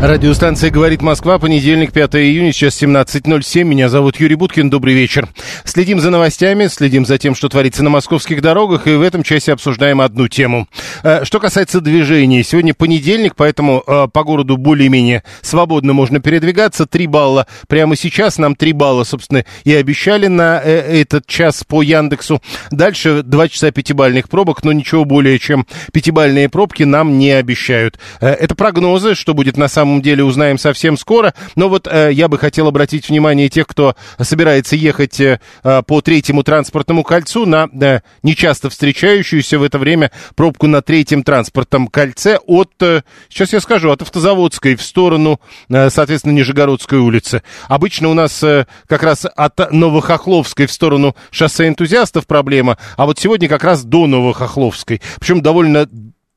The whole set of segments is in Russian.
Радиостанция «Говорит Москва», понедельник, 5 июня, сейчас 17.07. Меня зовут Юрий Буткин, добрый вечер. Следим за новостями, следим за тем, что творится на московских дорогах, и в этом часе обсуждаем одну тему. Э, Что касается движений, сегодня понедельник, поэтому э, по городу более-менее свободно можно передвигаться. Три балла прямо сейчас, нам три балла, собственно, и обещали на э, этот час по Яндексу. Дальше два часа пятибальных пробок, но ничего более, чем пятибальные пробки нам не обещают. Это прогнозы, что будет на самом деле, узнаем совсем скоро. Но вот э, я бы хотел обратить внимание тех, кто собирается ехать э, э, по третьему транспортному кольцу на э, нечасто встречающуюся в это время пробку на третьем транспортном кольце от, э, сейчас я скажу, от Автозаводской в сторону, э, соответственно, Нижегородской улицы. Обычно у нас э, как раз от Новохохловской в сторону шоссе энтузиастов проблема, а вот сегодня как раз до Новохохловской. Причем довольно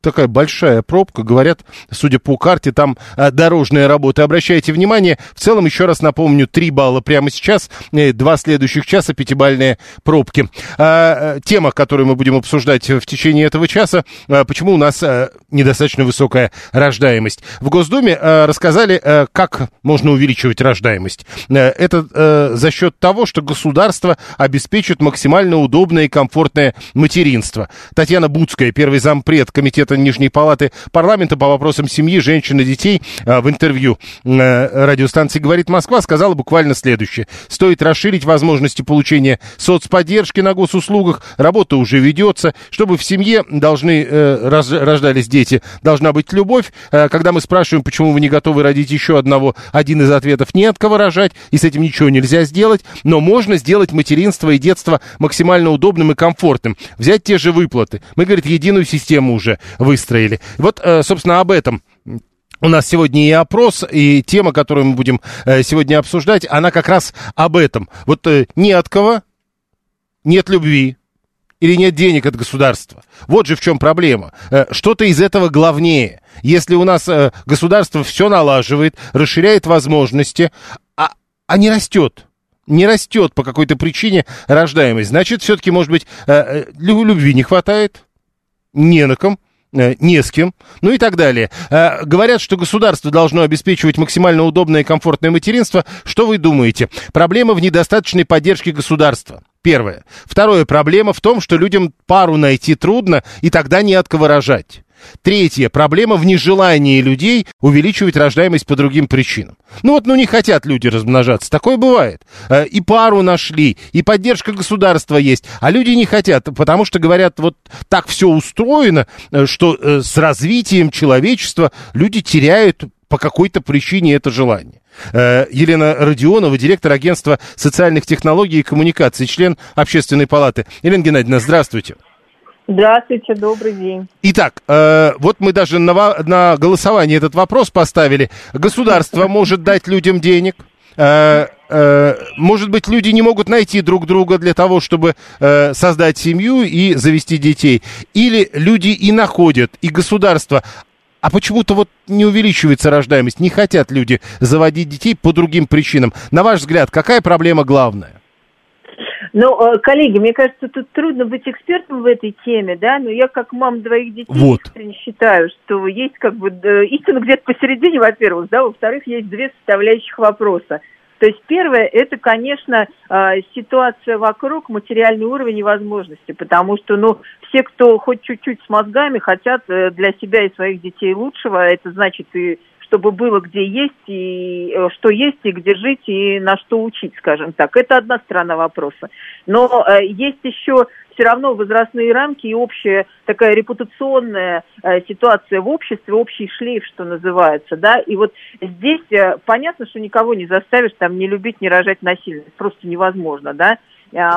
такая большая пробка. Говорят, судя по карте, там а, дорожная работа. Обращайте внимание. В целом, еще раз напомню, 3 балла прямо сейчас, э, два следующих часа, пятибальные пробки. А, э, тема, которую мы будем обсуждать в течение этого часа, почему у нас недостаточно высокая рождаемость. В Госдуме рассказали, как можно увеличивать рождаемость. Э, Это э, за счет того, что государство обеспечит максимально удобное и комфортное материнство. Татьяна Буцкая, первый зампред комитета Нижней Палаты парламента по вопросам семьи, женщин и детей э, в интервью э, радиостанции «Говорит Москва» сказала буквально следующее. Стоит расширить возможности получения соцподдержки на госуслугах, работа уже ведется, чтобы в семье должны э, рож- рождались дети, должна быть любовь. Э, Когда мы спрашиваем, почему вы не готовы родить еще одного, один из ответов не от кого рожать, и с этим ничего нельзя сделать, но можно сделать материнство и детство максимально удобным и комфортным. Взять те же выплаты. Мы, говорит, единую систему уже выстроили. Вот, э, собственно, об этом у нас сегодня и опрос, и тема, которую мы будем э, сегодня обсуждать, она как раз об этом. Вот э, не от кого, нет любви, или нет денег от государства. Вот же в чем проблема. Что-то из этого главнее. Если у нас государство все налаживает, расширяет возможности, а, а не растет, не растет по какой-то причине рождаемость, значит, все-таки, может быть, лю- любви не хватает, не на ком, не с кем, ну и так далее. Э, Говорят, что государство должно обеспечивать максимально удобное и комфортное материнство. Что вы думаете? Проблема в недостаточной поддержке государства. Первое. Второе. Проблема в том, что людям пару найти трудно, и тогда не от кого рожать. Третье. Проблема в нежелании людей увеличивать рождаемость по другим причинам. Ну вот, ну не хотят люди размножаться. Такое бывает. Э, И пару нашли, и поддержка государства есть, а люди не хотят, потому что говорят, вот так все устроено, э, что э, с развитием человечества люди теряют по какой-то причине это желание. Елена Родионова, директор агентства социальных технологий и коммуникаций, член общественной палаты. Елена Геннадьевна, здравствуйте. Здравствуйте, добрый день. Итак, э, вот мы даже на, на голосование этот вопрос поставили. Государство может дать людям денег. Э, э, может быть, люди не могут найти друг друга для того, чтобы э, создать семью и завести детей. Или люди и находят, и государство. А почему-то вот не увеличивается рождаемость. Не хотят люди заводить детей по другим причинам. На ваш взгляд, какая проблема главная? Ну, э, коллеги, мне кажется, тут трудно быть экспертом в этой теме, да, но я как мама двоих детей Вот. считаю, что есть как бы э, истина где-то посередине, во-первых, да, во-вторых, есть две составляющих вопроса. То есть первое, это, конечно, э, ситуация вокруг, материальный уровень и возможности, потому что, ну, все, кто хоть чуть-чуть с мозгами, хотят для себя и своих детей лучшего, это значит и чтобы было где есть, и э, что есть, и где жить, и на что учить, скажем так. Это одна сторона вопроса. Но э, есть еще все равно возрастные рамки и общая такая репутационная э, ситуация в обществе, общий шлейф, что называется, да, и вот здесь э, понятно, что никого не заставишь там не любить, не рожать насильно, просто невозможно, да,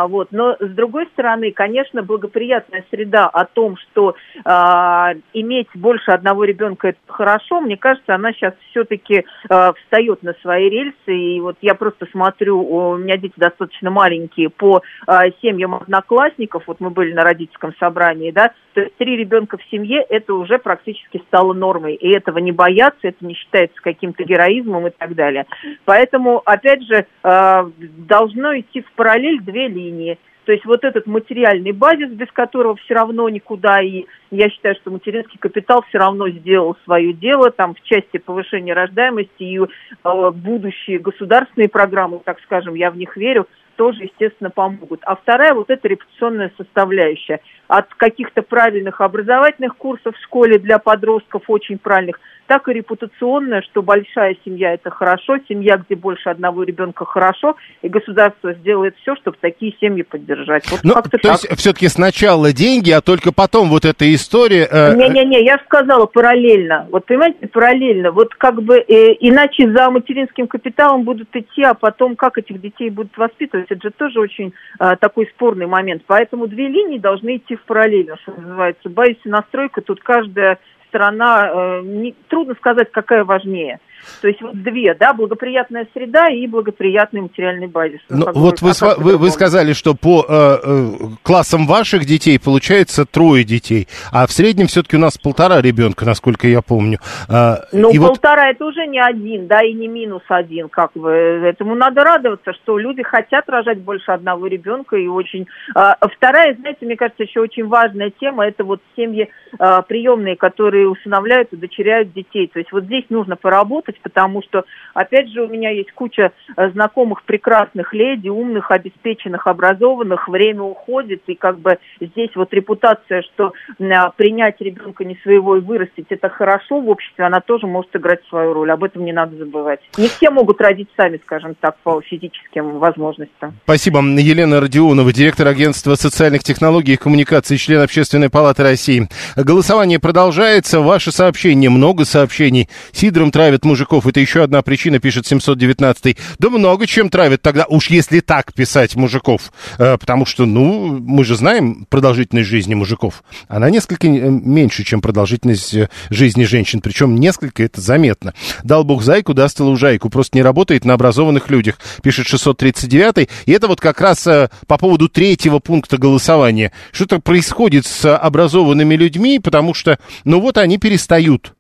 вот. Но, с другой стороны, конечно, благоприятная среда о том, что а, иметь больше одного ребенка – это хорошо, мне кажется, она сейчас все-таки а, встает на свои рельсы. И вот я просто смотрю, у меня дети достаточно маленькие, по а, семьям одноклассников, вот мы были на родительском собрании, да, то есть три ребенка в семье – это уже практически стало нормой. И этого не бояться, это не считается каким-то героизмом и так далее. Поэтому, опять же, а, должно идти в параллель две линии. То есть вот этот материальный базис, без которого все равно никуда, и я считаю, что материнский капитал все равно сделал свое дело, там в части повышения рождаемости и э, будущие государственные программы, так скажем, я в них верю, тоже, естественно, помогут. А вторая вот эта репутационная составляющая. От каких-то правильных образовательных курсов в школе для подростков, очень правильных, так и репутационная, что большая семья – это хорошо, семья, где больше одного ребенка – хорошо, и государство сделает все, чтобы такие семьи поддержать. Вот ну, то так. есть все-таки сначала деньги, а только потом вот эта история… Э, Не-не-не, я же сказала параллельно. Вот понимаете, параллельно. Вот как бы э, иначе за материнским капиталом будут идти, а потом как этих детей будут воспитывать, это же тоже очень э, такой спорный момент. Поэтому две линии должны идти в параллельно, что называется. Боюсь, настройка тут каждая сторона, э, не, трудно сказать, какая важнее. То есть вот две, да, благоприятная среда и благоприятный материальный базис. Ну, вот вы, а вы, вы сказали, что по э, э, классам ваших детей получается трое детей, а в среднем все-таки у нас полтора ребенка, насколько я помню. Э, ну, полтора вот... это уже не один, да, и не минус один, как бы. Этому надо радоваться, что люди хотят рожать больше одного ребенка и очень... Э, вторая, знаете, мне кажется, еще очень важная тема, это вот семьи э, приемные, которые усыновляют и дочеряют детей. То есть вот здесь нужно поработать, работать, потому что, опять же, у меня есть куча э, знакомых прекрасных леди, умных, обеспеченных, образованных, время уходит, и как бы здесь вот репутация, что а, принять ребенка не своего и вырастить, это хорошо в обществе, она тоже может играть свою роль, об этом не надо забывать. Не все могут родить сами, скажем так, по физическим возможностям. Спасибо. Елена Родионова, директор агентства социальных технологий и коммуникаций, член Общественной палаты России. Голосование продолжается. Ваше сообщение, много сообщений. Сидром травят мужик мужиков. Это еще одна причина, пишет 719 Да много чем травят тогда, уж если так писать мужиков. Э, потому что, ну, мы же знаем продолжительность жизни мужиков. Она несколько э, меньше, чем продолжительность э, жизни женщин. Причем несколько, это заметно. Дал бог зайку, даст лужайку. Просто не работает на образованных людях, пишет 639 И это вот как раз по поводу третьего пункта голосования. Что-то происходит с образованными людьми, потому что, ну вот они перестают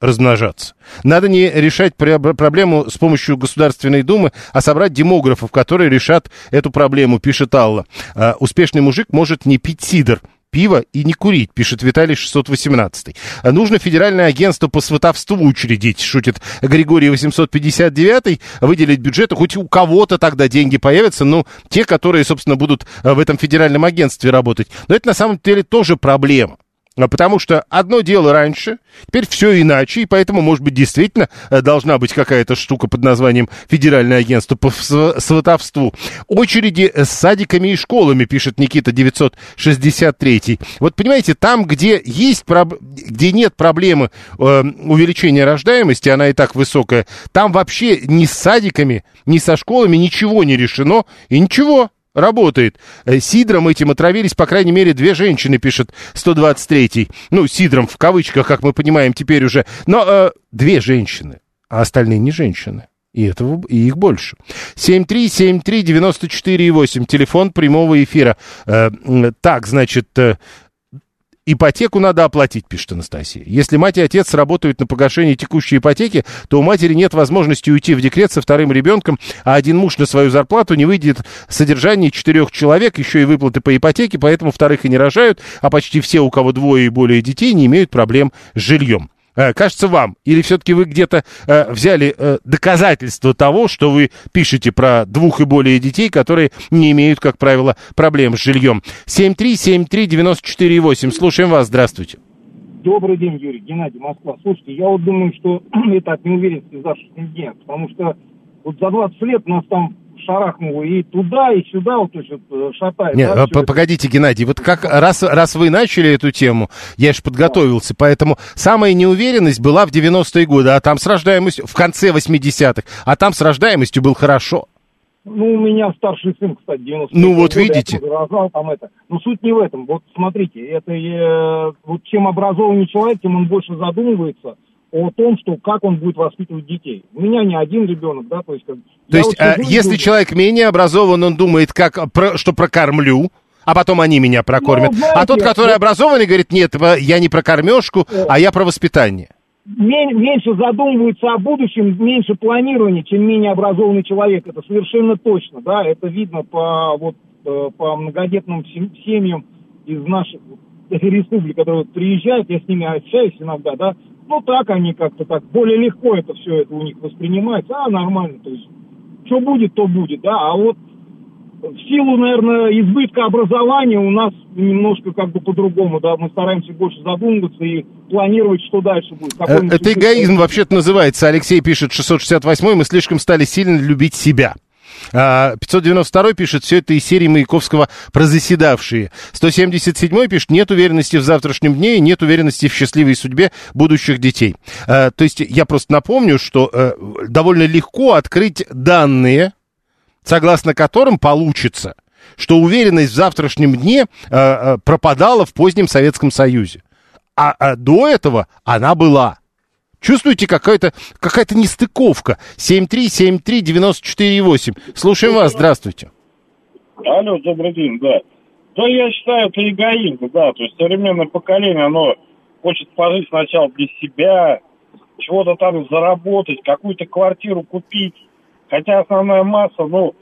размножаться. Надо не решать проблему с помощью Государственной Думы, а собрать демографов, которые решат эту проблему, пишет Алла. А, успешный мужик может не пить сидр, пиво и не курить, пишет Виталий 618. А нужно федеральное агентство по сватовству учредить, шутит Григорий 859, выделить бюджет, хоть у кого-то тогда деньги появятся, ну, те, которые, собственно, будут а, в этом федеральном агентстве работать. Но это на самом деле тоже проблема. А потому что одно дело раньше, теперь все иначе, и поэтому, может быть, действительно э, должна быть какая-то штука под названием Федеральное агентство по сватовству. Очереди с садиками и школами, пишет Никита 963. Вот понимаете, там, где есть, где нет проблемы э, увеличения рождаемости, она и так высокая, там вообще ни с садиками, ни со школами ничего не решено, и ничего работает. Э, сидром этим отравились, по крайней мере, две женщины, пишет 123-й. Ну, сидром в кавычках, как мы понимаем теперь уже. Но э, две женщины, а остальные не женщины. И, этого, и их больше. 7373948, телефон прямого эфира. Э, так, значит, э, Ипотеку надо оплатить, пишет Анастасия. Если мать и отец работают на погашение текущей ипотеки, то у матери нет возможности уйти в декрет со вторым ребенком, а один муж на свою зарплату не выйдет содержание четырех человек, еще и выплаты по ипотеке, поэтому вторых и не рожают, а почти все, у кого двое и более детей, не имеют проблем с жильем. Э, кажется вам? Или все-таки вы где-то э, взяли э, доказательства того, что вы пишете про двух и более детей, которые не имеют, как правило, проблем с жильем? 7373948. Слушаем вас. Здравствуйте. Добрый день, Юрий. Геннадий, Москва. Слушайте, я вот думаю, что это от неуверенности в завтрашнем дне, потому что вот за 20 лет нас там шарахнуло и туда, и сюда, вот, то есть, вот, э, шатает. Нет, да, погодите, это. Геннадий, вот как раз, раз вы начали эту тему, я же подготовился, да. поэтому самая неуверенность была в 90-е годы, а там с рождаемостью, в конце 80-х, а там с рождаемостью был хорошо. Ну, у меня старший сын, кстати, 90 Ну, вот года, видите. рожал там это. Но суть не в этом. Вот смотрите, это э, вот чем образованнее человек, тем он больше задумывается о том, что как он будет воспитывать детей. У меня не один ребенок, да, то есть... как- То есть, вот а, и если думаю, человек менее образован, он думает, как, про- что прокормлю, а потом они меня прокормят. Ну, знаете, а тот, который вот- образованный, говорит, нет, э, я не про кормежку, а я про воспитание. мен- меньше задумывается о будущем, меньше планирования, чем менее образованный человек. Это совершенно точно, да, это видно по вот э, по многодетным сем- семьям из наших республик, которые приезжают, я с ними общаюсь иногда, да, ну так они как-то так более легко это все это у них воспринимается, а нормально, то есть что будет, то будет, да, а вот в силу, наверное, избытка образования у нас немножко как бы по-другому, да, мы стараемся больше задумываться и планировать, что дальше будет. Э, Это эгоизм вообще-то называется. Алексей пишет 668 мы слишком стали сильно любить себя. А, 592 пишет, все это из серии Маяковского про заседавшие. 177 пишет, нет уверенности в завтрашнем дне и нет уверенности в счастливой судьбе будущих детей. А, то есть я просто напомню, что э, довольно легко открыть данные, согласно которым получится, что уверенность в завтрашнем дне э, э, пропадала в позднем Советском Союзе. А, а до этого она была. Чувствуете какая-то какая нестыковка? 7373948. Слушаем вас, здравствуйте. Алло, добрый день, да. Да, я считаю, это эгоизм, да. То есть современное поколение, оно хочет пожить сначала для себя, чего-то там заработать, какую-то квартиру купить. Хотя основная масса, ну,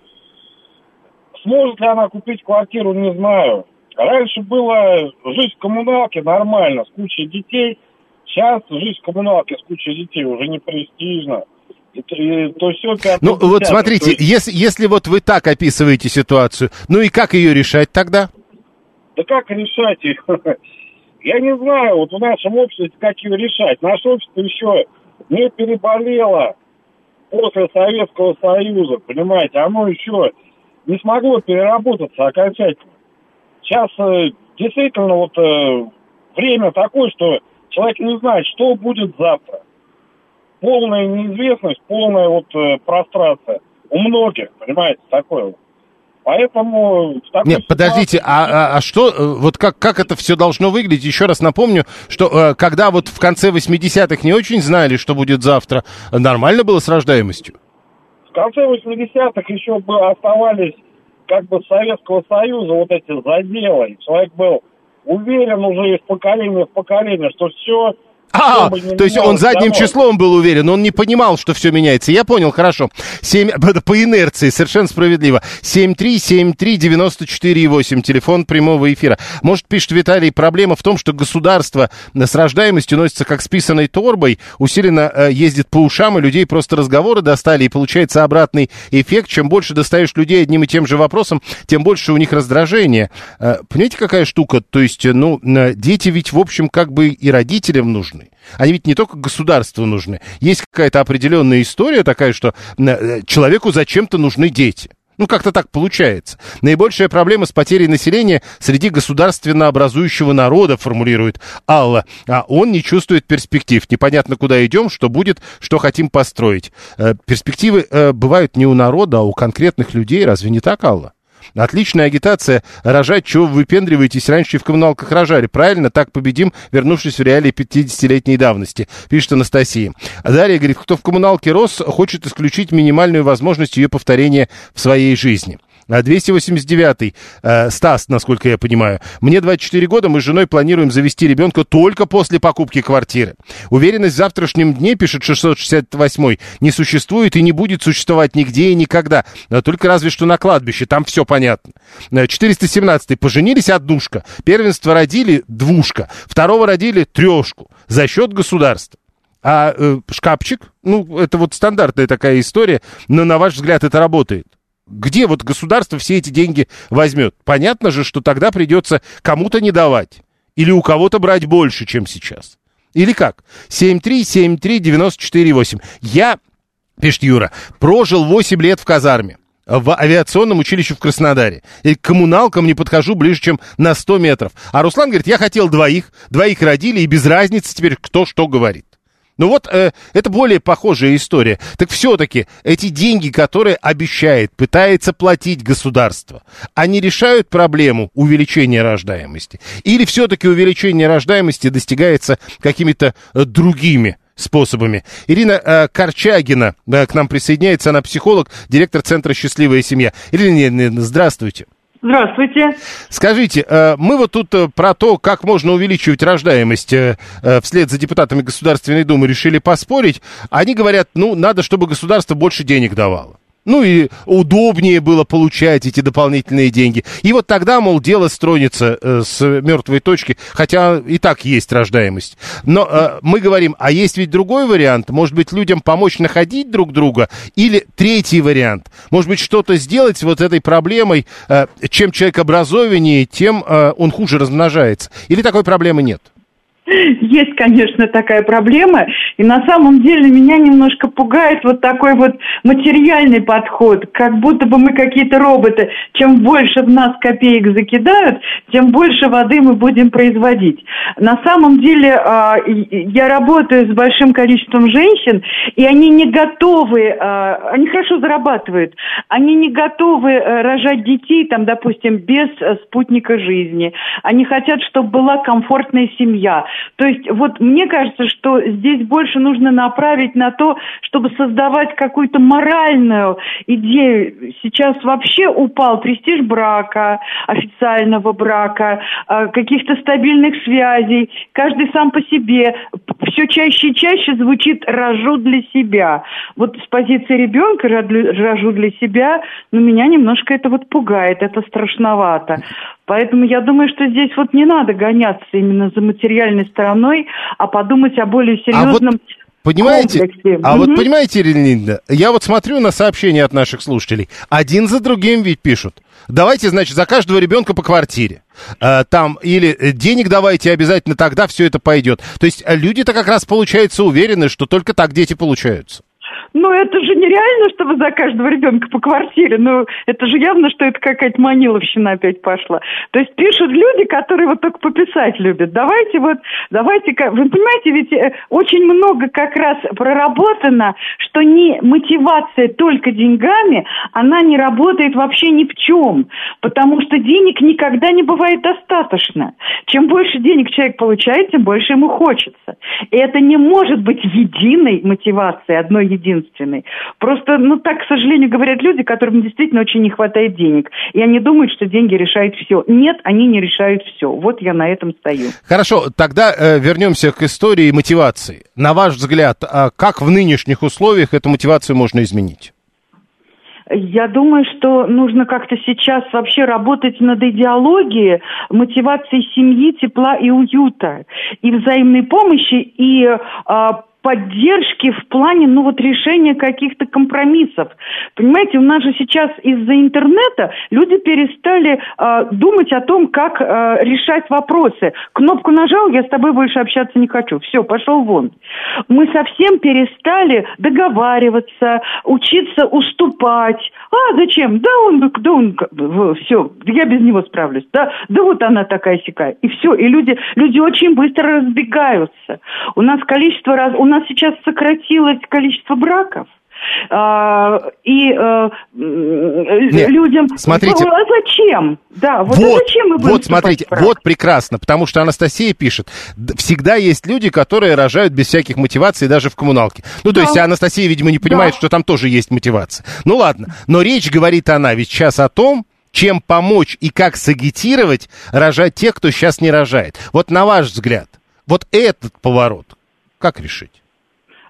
сможет ли она купить квартиру, не знаю. Раньше было жить в коммуналке нормально, с кучей детей. Сейчас жить в коммуналке с кучей детей уже не престижно. И, и то все Ну, вот смотрите, если, если вот вы так описываете ситуацию, ну и как ее решать тогда? Да как решать их? Я не знаю, вот в нашем обществе как ее решать. Наше общество еще не переболело после Советского Союза, понимаете, оно еще не смогло переработаться окончательно. Сейчас э, действительно вот э, время такое, что человек не знает, что будет завтра. Полная неизвестность, полная вот э, прострация. У многих, понимаете, такое вот. Поэтому... Нет, подождите, ситуации- а, а, а что, э, вот как, как это все должно выглядеть? Еще раз напомню, что э, когда вот в конце 80-х не очень знали, что будет завтра, нормально было с рождаемостью? В конце 80-х еще бы оставались как бы Советского Союза вот эти заделы. Человек был уверен уже из поколения в поколение, что все... А, то есть он задним числом был уверен, он не понимал, что все меняется. Я понял, хорошо. 7, по инерции, совершенно справедливо. 7373948, телефон прямого эфира. Может, пишет Виталий, проблема в том, что государство с рождаемостью носится как с писаной торбой, усиленно э, ездит по ушам, и людей просто разговоры достали, и получается обратный эффект. Чем больше достаешь людей одним и тем же вопросом, тем больше у них раздражение. Э, понимаете, какая штука? То есть, э, ну, э, дети ведь, в общем, как бы и родителям нужны. Они ведь не только государству нужны. Есть какая-то определенная история такая, что э, человеку зачем-то нужны дети. Ну, как-то так получается. Наибольшая проблема с потерей населения среди государственно образующего народа, формулирует Алла. А он не чувствует перспектив. Непонятно, куда идем, что будет, что хотим построить. Э, перспективы э, бывают не у народа, а у конкретных людей. Разве не так, Алла? Отличная агитация. Рожать, чего вы выпендриваетесь, раньше в коммуналках рожали. Правильно, так победим, вернувшись в реалии 50-летней давности, пишет Анастасия. А Дарья говорит, кто в коммуналке рос, хочет исключить минимальную возможность ее повторения в своей жизни. А 289-й, э, Стас, насколько я понимаю. Мне 24 года, мы с женой планируем завести ребенка только после покупки квартиры. Уверенность в завтрашнем дне, пишет 668-й, не существует и не будет существовать нигде и никогда. А Только разве что на кладбище, там все понятно. Э, 417-й, поженились однушка. Первенство родили двушка. Второго родили трешку. За счет государства. А э, шкафчик, ну, это вот стандартная такая история, но на ваш взгляд это работает? Где вот государство все эти деньги возьмет? Понятно же, что тогда придется кому-то не давать. Или у кого-то брать больше, чем сейчас. Или как? 7373948. Я, пишет Юра, прожил 8 лет в казарме в авиационном училище в Краснодаре. И к коммуналкам не подхожу ближе, чем на 100 метров. А Руслан говорит, я хотел двоих, двоих родили, и без разницы теперь кто что говорит. Ну вот э, это более похожая история. Так все-таки эти деньги, которые обещает, пытается платить государство, они решают проблему увеличения рождаемости? Или все-таки увеличение рождаемости достигается какими-то э, другими способами. Ирина э, Корчагина э, к нам присоединяется, она психолог, директор Центра «Счастливая семья». Ирина, здравствуйте. Здравствуйте. Скажите, э, мы вот тут э, про то, как можно увеличивать рождаемость э, вслед за депутатами Государственной Думы решили поспорить. Они говорят, ну, надо, чтобы государство больше денег давало. Ну и удобнее было получать эти дополнительные деньги. И вот тогда, мол, дело стронется э, с мертвой точки, хотя и так есть рождаемость. Но э, мы говорим, а есть ведь другой вариант. Может быть, людям помочь находить друг друга? Или третий вариант. Может быть, что-то сделать вот этой проблемой. Э, чем человек образованнее, тем э, он хуже размножается. Или такой проблемы нет? Есть, конечно, такая проблема, и на самом деле меня немножко пугает вот такой вот материальный подход, как будто бы мы какие-то роботы. Чем больше в нас копеек закидают, тем больше воды мы будем производить. На самом деле а, я работаю с большим количеством женщин, и они не готовы, а, они хорошо зарабатывают, они не готовы э, рожать детей, там, допустим, без э, спутника жизни. Они хотят, чтобы была комфортная семья то есть вот мне кажется, что здесь больше нужно направить на то, чтобы создавать какую-то моральную идею. Сейчас вообще упал престиж брака, официального брака, э, каких-то стабильных связей. Каждый сам по себе. Все чаще и чаще звучит «рожу для себя». Вот с позиции ребенка «рожу для себя», ну, меня немножко это вот пугает, это страшновато. Поэтому я думаю, что здесь вот не надо гоняться именно за материальной стороной, а подумать о более серьезном... А вот... Понимаете? Комплексе. А угу. вот понимаете, Ирина я вот смотрю на сообщения от наших слушателей. Один за другим ведь пишут. Давайте, значит, за каждого ребенка по квартире. Э, там, или э, денег давайте обязательно, тогда все это пойдет. То есть э, люди-то как раз, получается, уверены, что только так дети получаются. Ну, это же нереально, чтобы за каждого ребенка по квартире. Ну, это же явно, что это какая-то маниловщина опять пошла. То есть пишут люди, которые вот только пописать любят. Давайте вот, давайте, вы понимаете, ведь э, очень много как раз проработано, что не мотивация только деньгами, она не работает вообще ни в чем. Потому что денег никогда не бывает достаточно. Чем больше денег человек получает, тем больше ему хочется. И это не может быть единой мотивацией, одной единственной единственный. Просто, ну, так, к сожалению, говорят люди, которым действительно очень не хватает денег. И они думают, что деньги решают все. Нет, они не решают все. Вот я на этом стою. Хорошо, тогда э, вернемся к истории мотивации. На ваш взгляд, а как в нынешних условиях эту мотивацию можно изменить? Я думаю, что нужно как-то сейчас вообще работать над идеологией мотивацией семьи, тепла и уюта, и взаимной помощи, и э, поддержки в плане, ну вот, решения каких-то компромиссов. Понимаете, у нас же сейчас из-за интернета люди перестали э, думать о том, как э, решать вопросы. Кнопку нажал, я с тобой больше общаться не хочу. Все, пошел вон. Мы совсем перестали договариваться, учиться уступать. А, зачем? Да он, да он, все, я без него справлюсь. Да, да вот она такая сякая. И все, и люди, люди очень быстро разбегаются. У нас количество раз, у нас нас сейчас сократилось количество браков. А, и а, Нет, людям... Смотрите. А зачем? Да, вот, вот зачем мы будем Вот, смотрите, вот прекрасно, потому что Анастасия пишет, всегда есть люди, которые рожают без всяких мотиваций даже в коммуналке. Ну, то да. есть Анастасия, видимо, не понимает, да. что там тоже есть мотивация. Ну, ладно, но речь, говорит она, ведь сейчас о том, чем помочь и как сагитировать рожать тех, кто сейчас не рожает. Вот на ваш взгляд, вот этот поворот, как решить?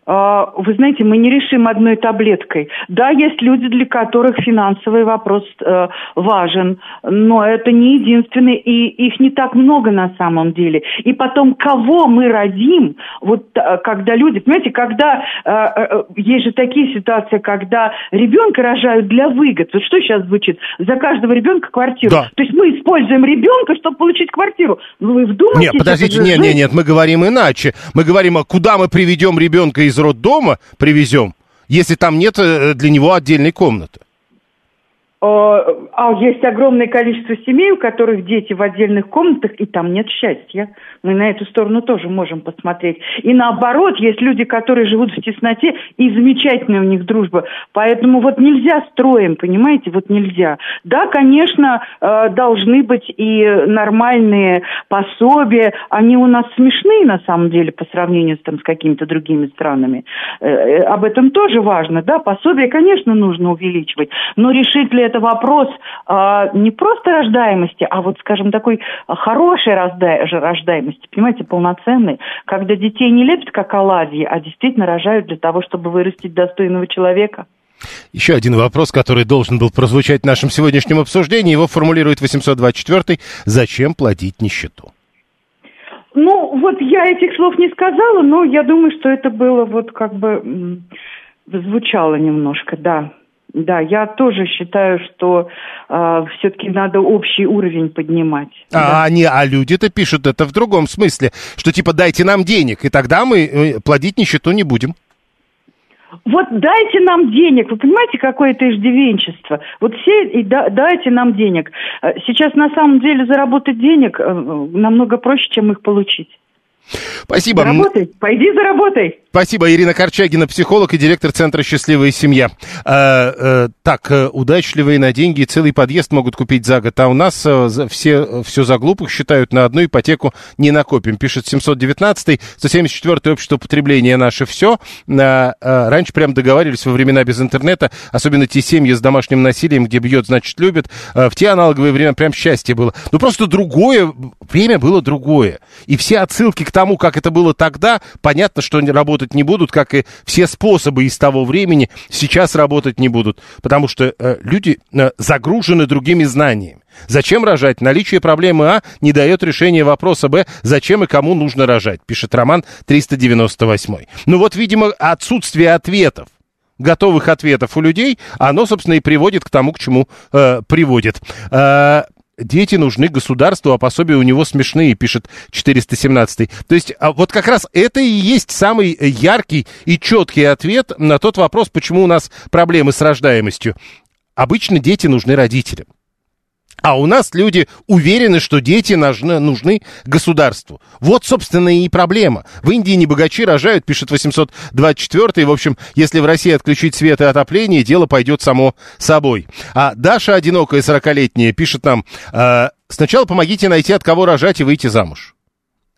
А, вы знаете, мы не решим одной таблеткой. Да, есть люди, для которых финансовый вопрос э, важен, но это не единственный, и их не так много на самом деле. И потом, кого мы родим, вот э, когда люди, понимаете, когда э, э, есть же такие ситуации, когда ребенка рожают для выгод. Вот что сейчас звучит? За каждого ребенка квартиру. Да. То есть мы используем ребенка, чтобы получить квартиру. Ну вы вдумайтесь? Нет, подождите, нет, нет, нет, мы говорим иначе. Мы говорим, а куда мы приведем ребенка из из роддома привезем, если там нет э, для него отдельной комнаты? А есть огромное количество семей, у которых дети в отдельных комнатах, и там нет счастья. Мы на эту сторону тоже можем посмотреть. И наоборот, есть люди, которые живут в тесноте, и замечательная у них дружба. Поэтому вот нельзя строем, понимаете, вот нельзя. Да, конечно, э, должны быть и нормальные пособия. Они у нас смешные, на самом деле, по сравнению с, там, с какими-то другими странами. Э, э, об этом тоже важно. Да, пособия, конечно, нужно увеличивать. Но решить ли это вопрос э, не просто рождаемости, а вот, скажем, такой хорошей рождаемости, понимаете, полноценной, когда детей не лепят как оладьи, а действительно рожают для того, чтобы вырастить достойного человека. Еще один вопрос, который должен был прозвучать в нашем сегодняшнем обсуждении, его формулирует 824 «Зачем плодить нищету?» Ну, вот я этих слов не сказала, но я думаю, что это было вот как бы звучало немножко, да. Да, я тоже считаю, что э, все-таки надо общий уровень поднимать. А да. они, а люди-то пишут это в другом смысле, что типа дайте нам денег, и тогда мы э, плодить нищету не будем. Вот дайте нам денег. Вы понимаете, какое это иждивенчество? Вот все и да, дайте нам денег. Э, сейчас на самом деле заработать денег э, намного проще, чем их получить. Спасибо. Заработай, пойди заработай. Спасибо, Ирина Корчагина, психолог и директор Центра «Счастливая семья». А, а, так, э, удачливые на деньги целый подъезд могут купить за год, а у нас а, все, все за глупых считают, на одну ипотеку не накопим. Пишет 719-й, 174-й общество потребления наше все. А, а, раньше прям договаривались во времена без интернета, особенно те семьи с домашним насилием, где бьет, значит, любят. А, в те аналоговые времена прям счастье было. Ну, просто другое, время было другое. И все отсылки к тому, как это было тогда, понятно, что они работать не будут, как и все способы из того времени сейчас работать не будут, потому что э, люди э, загружены другими знаниями. Зачем рожать? Наличие проблемы А не дает решения вопроса Б, зачем и кому нужно рожать, пишет Роман 398. Ну вот, видимо, отсутствие ответов готовых ответов у людей, оно, собственно, и приводит к тому, к чему э, приводит. Э, дети нужны государству, а пособия у него смешные, пишет 417. То есть а вот как раз это и есть самый яркий и четкий ответ на тот вопрос, почему у нас проблемы с рождаемостью. Обычно дети нужны родителям. А у нас люди уверены, что дети нужны, нужны государству. Вот, собственно, и проблема. В Индии не богачи рожают, пишет 824 В общем, если в России отключить свет и отопление, дело пойдет само собой. А Даша, одинокая 40-летняя, пишет нам, э, сначала помогите найти, от кого рожать и выйти замуж.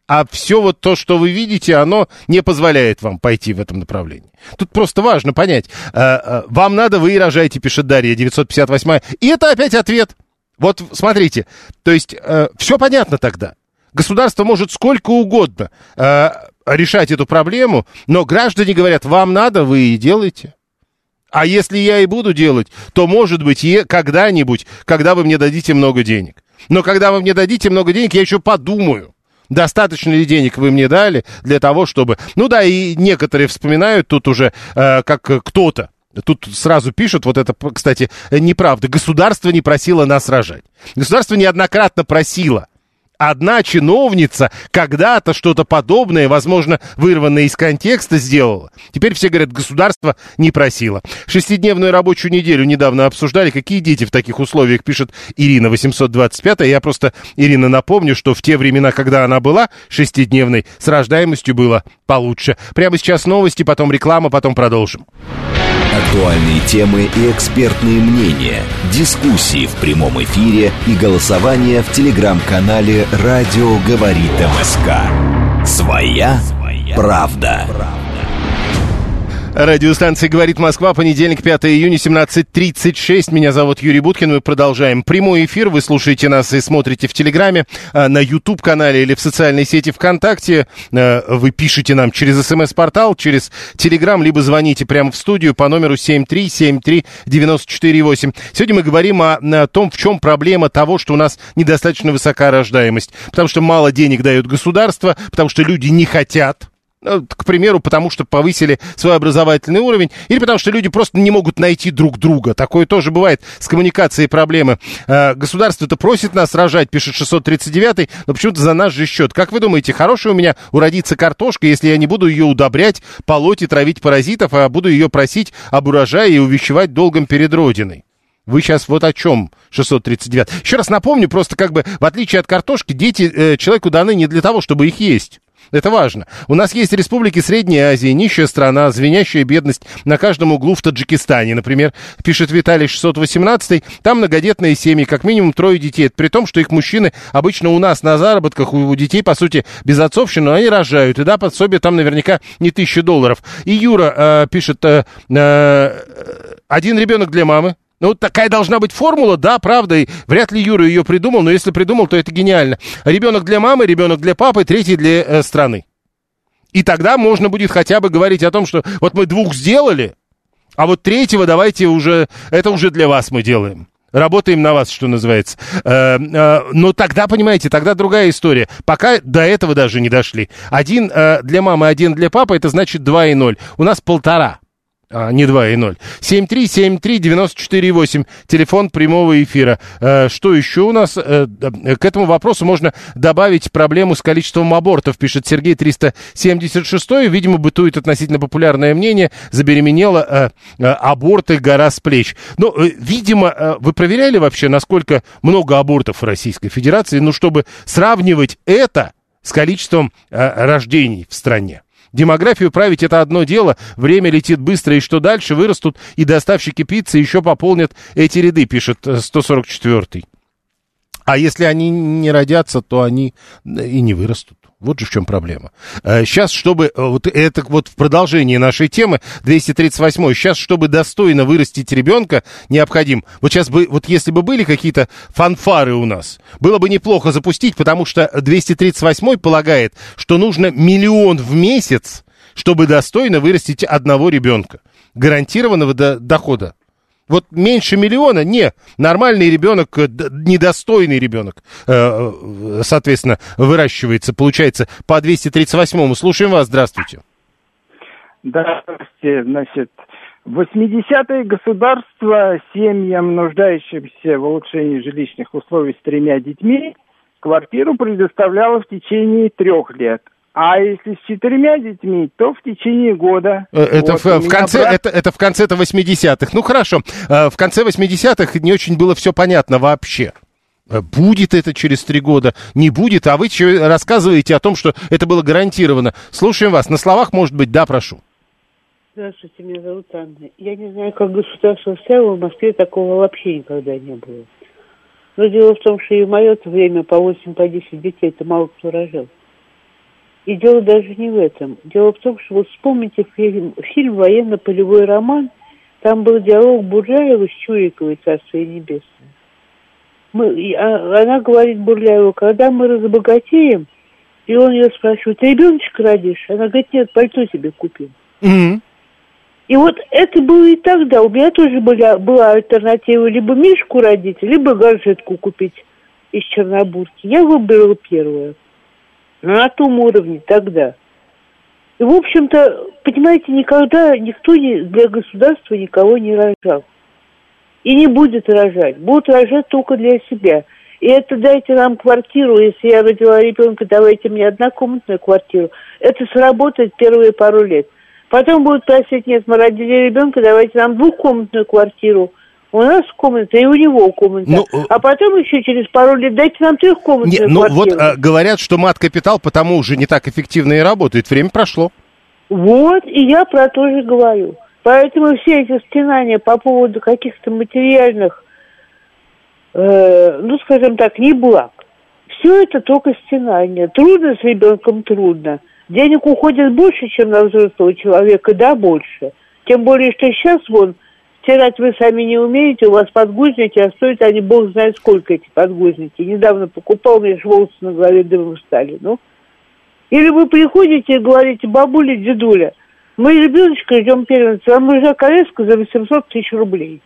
А все вот то, что вы видите, оно не позволяет вам пойти в этом направлении. Тут просто важно понять. Э, э, вам надо, вы и рожаете, пишет Дарья, 958 И это опять ответ – вот смотрите, то есть э, все понятно тогда. Государство может сколько угодно э, решать эту проблему, но граждане говорят, вам надо, вы и делаете. А если я и буду делать, то, может быть, когда-нибудь, когда вы мне дадите много денег. Но когда вы мне дадите много денег, я еще подумаю. Достаточно ли денег вы мне дали для того, чтобы... Ну да, и некоторые вспоминают тут уже, э, как кто-то Тут сразу пишут, вот это, кстати, неправда. Государство не просило нас рожать. Государство неоднократно просило. Одна чиновница когда-то что-то подобное, возможно, вырванное из контекста сделала. Теперь все говорят, государство не просило. Шестидневную рабочую неделю недавно обсуждали. Какие дети в таких условиях, пишет Ирина 825. Я просто, Ирина, напомню, что в те времена, когда она была шестидневной, с рождаемостью было получше. Прямо сейчас новости, потом реклама, потом продолжим. Актуальные темы и экспертные мнения, дискуссии в прямом эфире и голосование в телеграм-канале «Радио говорит МСК». Своя правда. Радиостанция «Говорит Москва», понедельник, 5 июня, 17.36. Меня зовут Юрий Буткин. Мы продолжаем прямой эфир. Вы слушаете нас и смотрите в Телеграме, а, на YouTube-канале или в социальной сети ВКонтакте. А, вы пишете нам через СМС-портал, через Телеграм, либо звоните прямо в студию по номеру 7373948. Сегодня мы говорим о, о том, в чем проблема того, что у нас недостаточно высока рождаемость. Потому что мало денег дают государство, потому что люди не хотят к примеру, потому что повысили свой образовательный уровень, или потому что люди просто не могут найти друг друга. Такое тоже бывает с коммуникацией проблемы. Э, государство-то просит нас рожать, пишет 639 но почему-то за наш же счет. Как вы думаете, хорошая у меня уродится картошка, если я не буду ее удобрять, полоть и травить паразитов, а буду ее просить об урожае и увещевать долгом перед Родиной? Вы сейчас вот о чем 639? Еще раз напомню, просто как бы в отличие от картошки, дети э, человеку даны не для того, чтобы их есть. Это важно. У нас есть республики Средней Азии, нищая страна, звенящая бедность на каждом углу в Таджикистане, например, пишет Виталий 618. Там многодетные семьи, как минимум трое детей. При том, что их мужчины обычно у нас на заработках, у детей, по сути, без отцовщины, они рожают. И да, подсобие там наверняка не тысяча долларов. И Юра э, пишет, э, э, один ребенок для мамы, ну, такая должна быть формула, да, правда, и вряд ли Юра ее придумал, но если придумал, то это гениально. Ребенок для мамы, ребенок для папы, третий для э, страны. И тогда можно будет хотя бы говорить о том, что вот мы двух сделали, а вот третьего давайте уже, это уже для вас мы делаем. Работаем на вас, что называется. Э, э, но тогда, понимаете, тогда другая история. Пока до этого даже не дошли. Один э, для мамы, один для папы, это значит 2 и 0. У нас полтора а, не 2 и 0. 7373948, телефон прямого эфира. Э, что еще у нас? Э, к этому вопросу можно добавить проблему с количеством абортов, пишет Сергей 376. Видимо, бытует относительно популярное мнение, забеременела э, э, аборты гора с плеч. Но, э, видимо, э, вы проверяли вообще, насколько много абортов в Российской Федерации, ну, чтобы сравнивать это с количеством э, рождений в стране? Демографию править это одно дело, время летит быстро, и что дальше, вырастут и доставщики пиццы еще пополнят эти ряды, пишет 144-й. Э, а если они не родятся, то они э, и не вырастут. Вот же в чем проблема. Сейчас, э, чтобы, вот это вот в продолжении нашей темы, 238 сейчас, чтобы достойно вырастить ребенка, необходим, вот сейчас бы, вот если бы были какие-то фанфары у нас, было бы неплохо запустить, потому что 238 полагает, что нужно миллион в месяц, чтобы достойно вырастить одного ребенка. Гарантированного до, дохода. Вот меньше миллиона, не, нормальный ребенок, э, недостойный ребенок, э, э, соответственно, выращивается, получается, по 238-му. Слушаем вас, здравствуйте. Здравствуйте, значит, в 80-е государство семьям, нуждающимся в улучшении жилищных условий с тремя детьми, квартиру предоставляло в течение трех лет – а если с четырьмя детьми, то в течение года. Э, это, вот, в, в конце, брат... это, это в конце 80-х. Ну хорошо, э, в конце 80-х не очень было все понятно вообще. Э, будет это через три года, не будет, а вы рассказываете о том, что это было гарантировано. Слушаем вас. На словах, может быть, да, прошу. Здравствуйте, меня зовут Анна. Я не знаю, как государство ставило, в Москве такого вообще никогда не было. Но дело в том, что и в мое время по 8-10 по детей это мало кто рожал. И дело даже не в этом. Дело в том, что вот вспомните фильм, фильм «Военно-полевой роман», там был диалог Бурляева с Чуриковой, Царство Небесное. Мы, а, она говорит Бурляеву, когда мы разбогатеем, и он ее спрашивает, ребеночка родишь? Она говорит, нет, пальто тебе купим. Mm-hmm. И вот это было и тогда. У меня тоже была, была альтернатива либо Мишку родить, либо гаджетку купить из Чернобурки. Я выбрала первое на том уровне тогда. И, в общем-то, понимаете, никогда никто не, для государства никого не рожал. И не будет рожать. Будут рожать только для себя. И это дайте нам квартиру, если я родила ребенка, давайте мне однокомнатную квартиру. Это сработает первые пару лет. Потом будут просить, нет, мы родили ребенка, давайте нам двухкомнатную квартиру. У нас комната, и у него комната. Ну, э, а потом еще через пару лет дайте нам трехкомнатную не, Ну вот а, говорят, что мат-капитал потому уже не так эффективно и работает. Время прошло. Вот, и я про то же говорю. Поэтому все эти стенания по поводу каких-то материальных, э, ну, скажем так, не благ. Все это только стенание. Трудно с ребенком, трудно. Денег уходит больше, чем на взрослого человека, да, больше. Тем более, что сейчас вон Стирать вы сами не умеете, у вас подгузники, а стоят они бог знает сколько эти подгузники. Недавно покупал, мне волосы на голове дымом стали. Ну, или вы приходите и говорите, бабуля, дедуля, мы ребеночка ждем первенца, вам нужна коляска за 800 тысяч рублей.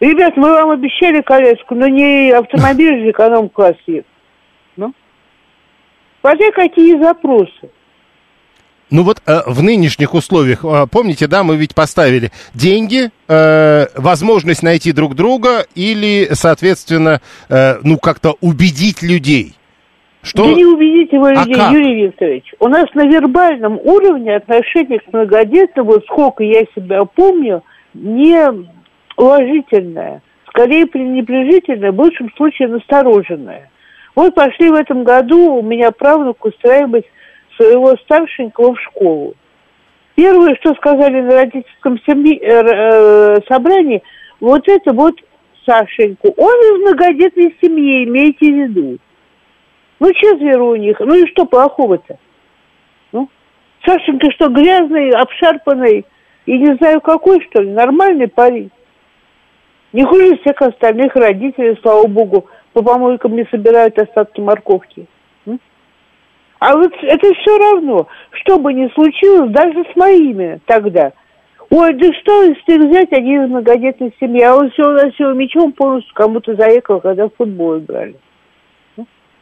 Ребят, мы вам обещали коляску, но не автомобиль же эконом-класс есть. Ну, смотря какие запросы. Ну вот э, в нынешних условиях, э, помните, да, мы ведь поставили деньги, э, возможность найти друг друга или, соответственно, э, ну как-то убедить людей. Что? Да не убедите вы а людей, а Юрий Викторович. У нас на вербальном уровне отношение к многодетному, сколько я себя помню, не уважительное. скорее пренебрежительное, в большем случае настороженное. Вот пошли в этом году у меня правнук устраивать своего старшенького в школу. Первое, что сказали на родительском семьи, э, э, собрании, вот это вот Сашеньку. Он из многодетной семьи, имейте в виду. Ну, четверо у них. Ну и что плохого-то? Ну, Сашенька что, грязный, обшарпанный и не знаю какой, что ли? Нормальный парень. Не хуже всех остальных родителей, слава богу, по помойкам не собирают остатки морковки. А вот это все равно, что бы ни случилось, даже с моими тогда. Ой, да что, если взять, они из многодетной семьи, а он все носил мечом полностью кому-то заехал, когда в футбол играли.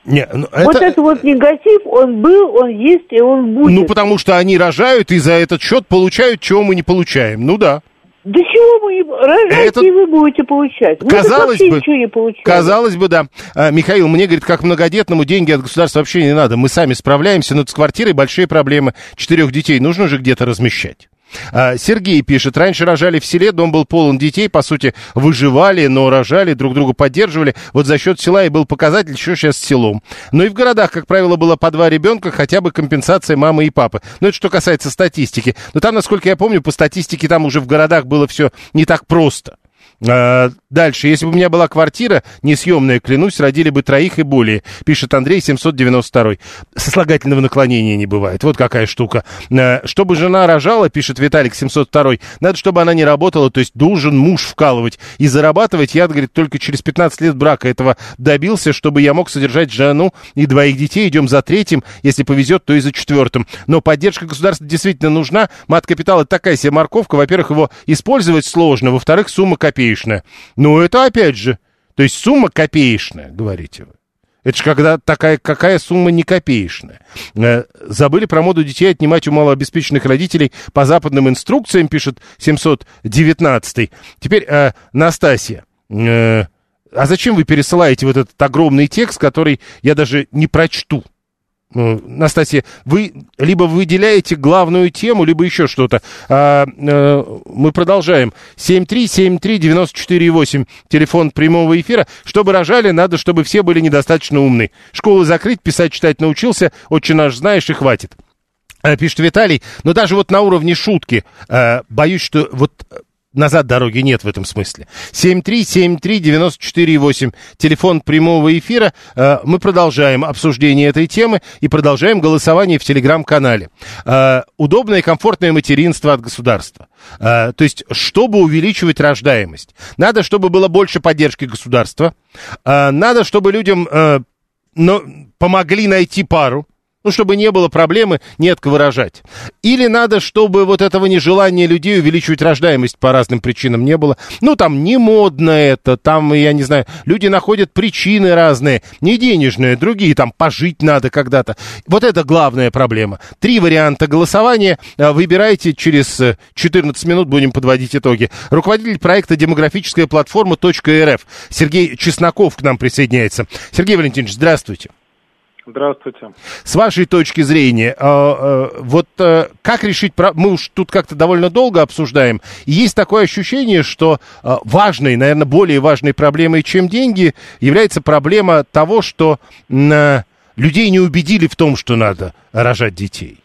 Не, ну, Вот это вот негатив, он был, он есть и он будет. Ну, потому что они рожают и за этот счет получают, чего мы не получаем. Ну да. Да чего вы не... Рожайте, Это- и вы будете получать. Мы Казалось вообще бы, ничего не получаем. Казалось бы, да. А, Михаил, мне, говорит, как многодетному деньги от государства вообще не надо. Мы сами справляемся, но с квартирой большие проблемы. Четырех детей нужно же где-то размещать. А, Сергей пишет, раньше рожали в селе, дом был полон детей, по сути, выживали, но рожали, друг друга поддерживали. Вот за счет села и был показатель, что сейчас с селом. Но и в городах, как правило, было по два ребенка, хотя бы компенсация мамы и папы. Ну, это что касается статистики. Но там, насколько я помню, по статистике там уже в городах было все не так просто. А, Дальше. Если бы у меня была квартира несъемная, клянусь, родили бы троих и более, пишет Андрей 792. Сослагательного наклонения не бывает. Вот какая штука. А, Чтобы жена рожала, пишет Виталик 702, надо, чтобы она не работала, то есть должен муж вкалывать и зарабатывать. Я, говорит, только через 15 лет брака этого добился, чтобы я мог содержать жену и двоих детей. Идем за третьим, если повезет, то и за четвертым. Но поддержка государства действительно нужна. Мат-капитал это такая себе морковка. Во-первых, его использовать сложно. Во-вторых, сумма копеечная. Ну, это опять же. То есть сумма копеечная, говорите вы. Это же когда такая, какая сумма не копеечная. Э, забыли про моду детей отнимать у малообеспеченных родителей по западным инструкциям, пишет 719. Теперь э, Настасья. Э, а зачем вы пересылаете вот этот огромный текст, который я даже не прочту? Ну, Настасья, вы либо выделяете главную тему, либо еще что-то. А, э, мы продолжаем. 7373948, телефон прямого эфира. Чтобы рожали, надо, чтобы все были недостаточно умны. Школу закрыть, писать, читать научился, отче наш знаешь и хватит. Э, Пишет Виталий, но даже вот на уровне шутки, э, боюсь, что вот э, назад дороги нет в этом смысле. 7373948, телефон прямого эфира. Э, Мы продолжаем обсуждение этой темы и продолжаем голосование в телеграм-канале. Э, Удобное и комфортное материнство от государства. Э, То есть, чтобы увеличивать рождаемость, надо, чтобы было больше поддержки государства. Надо, чтобы людям но помогли найти пару. Ну, чтобы не было проблемы, не от кого рожать. Или надо, чтобы вот этого нежелания людей увеличивать рождаемость по разным причинам не было. Ну, там не модно это, там, я не знаю, люди находят причины разные, не денежные, другие, там, пожить надо когда-то. Вот это главная проблема. Три варианта голосования. А, Выбирайте, через э, 14 минут будем подводить итоги. Руководитель проекта «Демографическая платформа .рф» Сергей Чесноков к нам присоединяется. Сергей Валентинович, здравствуйте. Здравствуйте. С вашей точки зрения, э, э, вот э, как решить, про- мы уж тут как-то довольно долго обсуждаем, и есть такое ощущение, что э, важной, наверное, более важной проблемой, чем деньги, является проблема того, что э, людей не убедили в том, что надо рожать детей.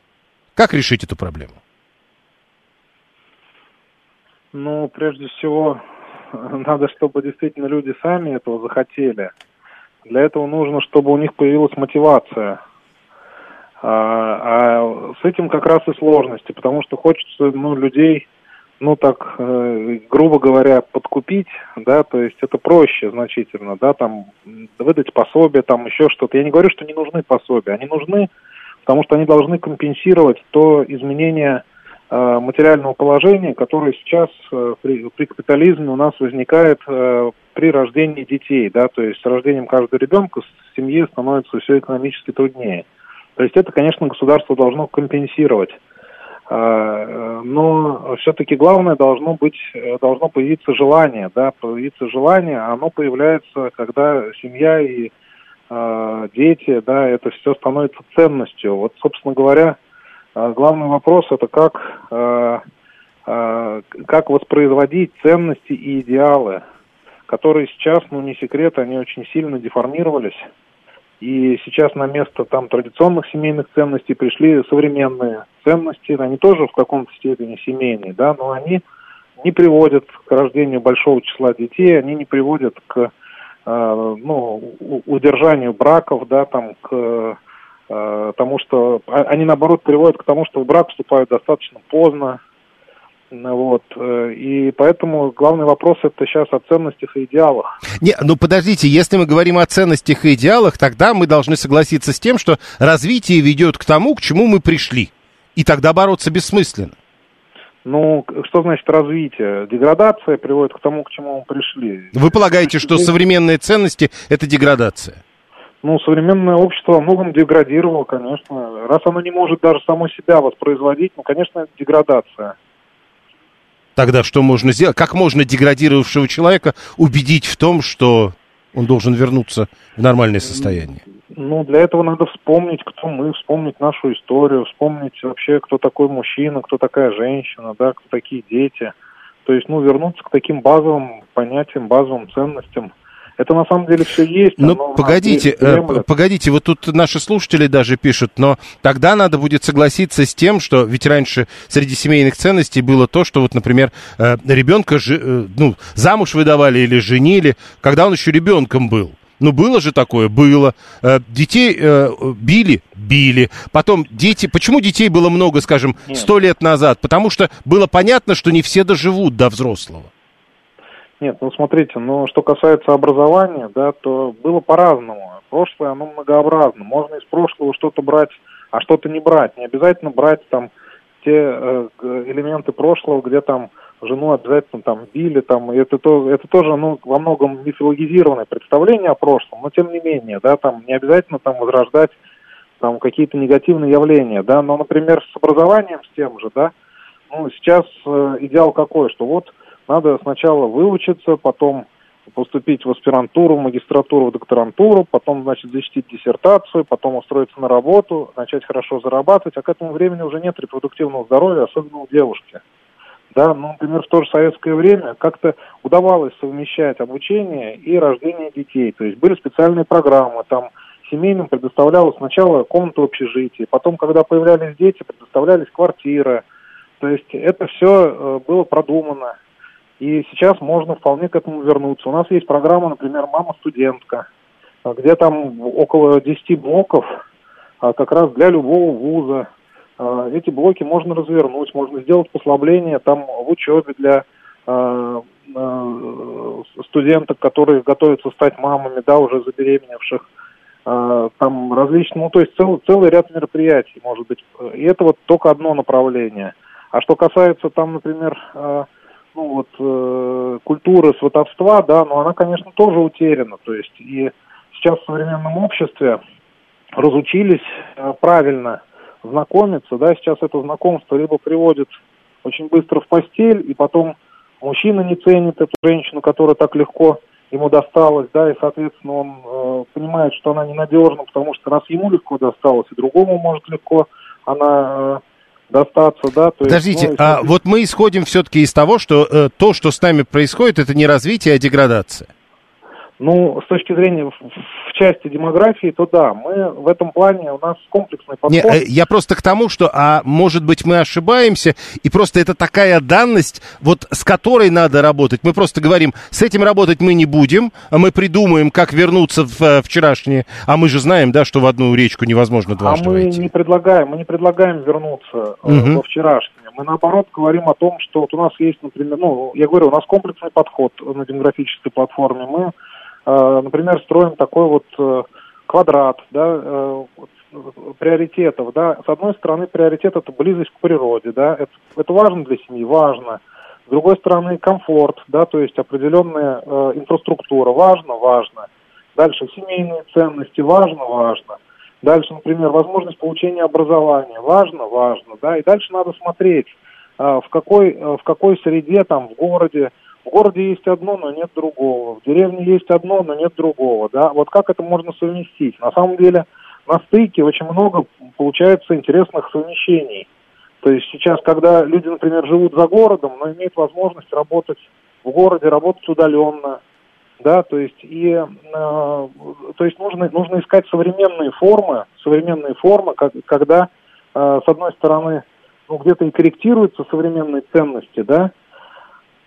Как решить эту проблему? Ну, прежде всего, надо, чтобы действительно люди сами этого захотели. Для этого нужно, чтобы у них появилась мотивация. А, а с этим как раз и сложности, потому что хочется, ну, людей, ну, так, э, грубо говоря, подкупить, да, то есть это проще значительно, да, там, выдать пособие, там, еще что-то. Я не говорю, что не нужны пособия, они нужны, потому что они должны компенсировать то изменение э, материального положения, которое сейчас э, при, при капитализме у нас возникает э, при рождении детей, да, то есть с рождением каждого ребенка в семье становится все экономически труднее. То есть это, конечно, государство должно компенсировать. А, Но все-таки главное должно быть, должно появиться желание, да, появиться желание, а оно появляется, когда семья и э, дети, да, это все становится ценностью. Вот, собственно говоря, главный вопрос это как, э, э, как воспроизводить ценности и идеалы, которые сейчас, ну не секрет, они очень сильно деформировались. И сейчас на место там традиционных семейных ценностей пришли современные ценности. Они тоже в каком-то степени семейные, да, но они не приводят к рождению большого числа детей, они не приводят к э, ну, удержанию браков, да, там, к э, тому, что а, они наоборот приводят к тому, что в брак вступают достаточно поздно, вот. Э, и поэтому главный вопрос это сейчас о ценностях и идеалах. Не, ну подождите, если мы говорим о ценностях и идеалах, тогда мы должны согласиться с тем, что развитие ведет к тому, к чему мы пришли. И тогда бороться бессмысленно. Ну, что значит развитие? Деградация приводит к тому, к чему мы пришли. Вы полагаете, что современные ценности – это деградация? Ну, современное общество во многом деградировало, конечно. Раз оно не может даже само себя воспроизводить, ну, конечно, это деградация. Тогда что можно сделать? Как можно деградировавшего человека убедить в том, что он должен вернуться в нормальное состояние? Ну, для этого надо вспомнить, кто мы, вспомнить нашу историю, вспомнить вообще, кто такой мужчина, кто такая женщина, да, кто такие дети. То есть, ну, вернуться к таким базовым понятиям, базовым ценностям, это на самом деле все есть. Ну, погодите, э, погодите, вот тут наши слушатели даже пишут, но тогда надо будет согласиться с тем, что ведь раньше среди семейных ценностей было то, что вот, например, э, ребенка э, ну, замуж выдавали или женили, когда он еще ребенком был. Ну, было же такое, было. Детей э, били, били. Потом дети... Почему детей было много, скажем, сто лет назад? Потому что было понятно, что не все доживут до взрослого. Нет, ну смотрите, ну что касается образования, да, то было по-разному. Прошлое, оно многообразно. Можно из прошлого что-то брать, а что-то не брать. Не обязательно брать там те э, элементы прошлого, где там жену обязательно там били, там, и это, то, это тоже, ну, во многом мифологизированное представление о прошлом, но тем не менее, да, там не обязательно там возрождать там какие-то негативные явления, да, но, например, с образованием с тем же, да, ну, сейчас э, идеал какой, что вот надо сначала выучиться, потом поступить в аспирантуру, в магистратуру, в докторантуру, потом, значит, защитить диссертацию, потом устроиться на работу, начать хорошо зарабатывать, а к этому времени уже нет репродуктивного здоровья, особенно у девушки. Да, ну, например, в то же советское время как-то удавалось совмещать обучение и рождение детей. То есть были специальные программы, там семейным предоставлялась сначала комната общежития, потом, когда появлялись дети, предоставлялись квартиры. То есть это все э, было продумано. И сейчас можно вполне к этому вернуться. У нас есть программа, например, «Мама-студентка», где там около 10 блоков а, как раз для любого вуза. А, эти блоки можно развернуть, можно сделать послабление там в учебе для а, студенток, которые готовятся стать мамами, да, уже забеременевших. Там различные, ну, то есть целый, целый ряд мероприятий, может быть. И это вот только одно направление. А что касается там, например, ну вот э, культуры сватовства, да, но она, конечно, тоже утеряна. То есть и сейчас в современном обществе разучились э, правильно знакомиться, да, сейчас это знакомство либо приводит очень быстро в постель, и потом мужчина не ценит эту женщину, которая так легко ему досталась, да, и, соответственно, он э, понимает, что она ненадежна, потому что раз ему легко досталось, и другому может легко она э, достаться, да. То Подождите, есть, ну, а вот мы исходим все-таки из того, что э, то, что с нами происходит, это не развитие, а деградация. Ну, с точки зрения части демографии, то да, мы в этом плане, у нас комплексный подход. Не, э, я просто к тому, что, а может быть, мы ошибаемся, и просто это такая данность, вот с которой надо работать. Мы просто говорим, с этим работать мы не будем, а мы придумаем, как вернуться в э, вчерашнее, а мы же знаем, да, что в одну речку невозможно дважды А мы войти. не предлагаем, мы не предлагаем вернуться угу. во вчерашнее. Мы наоборот говорим о том, что вот у нас есть, например, ну, я говорю, у нас комплексный подход на демографической платформе. Мы например, строим такой вот э, квадрат, да, э, приоритетов, да. С одной стороны, приоритет это близость к природе, да, это, это важно для семьи, важно. С другой стороны, комфорт, да, то есть определенная э, инфраструктура, важно, важно. Дальше семейные ценности, важно, важно. Дальше, например, возможность получения образования, важно, важно, да. И дальше надо смотреть, э, в какой, э, в какой среде, там, в городе, в городе есть одно, но нет другого. В деревне есть одно, но нет другого. Да? Вот как это можно совместить? На самом деле на стыке очень много получается интересных совмещений. То есть сейчас, когда люди, например, живут за городом, но имеют возможность работать в городе, работать удаленно, да, то есть и э, то есть нужно нужно искать современные формы, современные формы, как, когда э, с одной стороны ну где-то и корректируются современные ценности, да,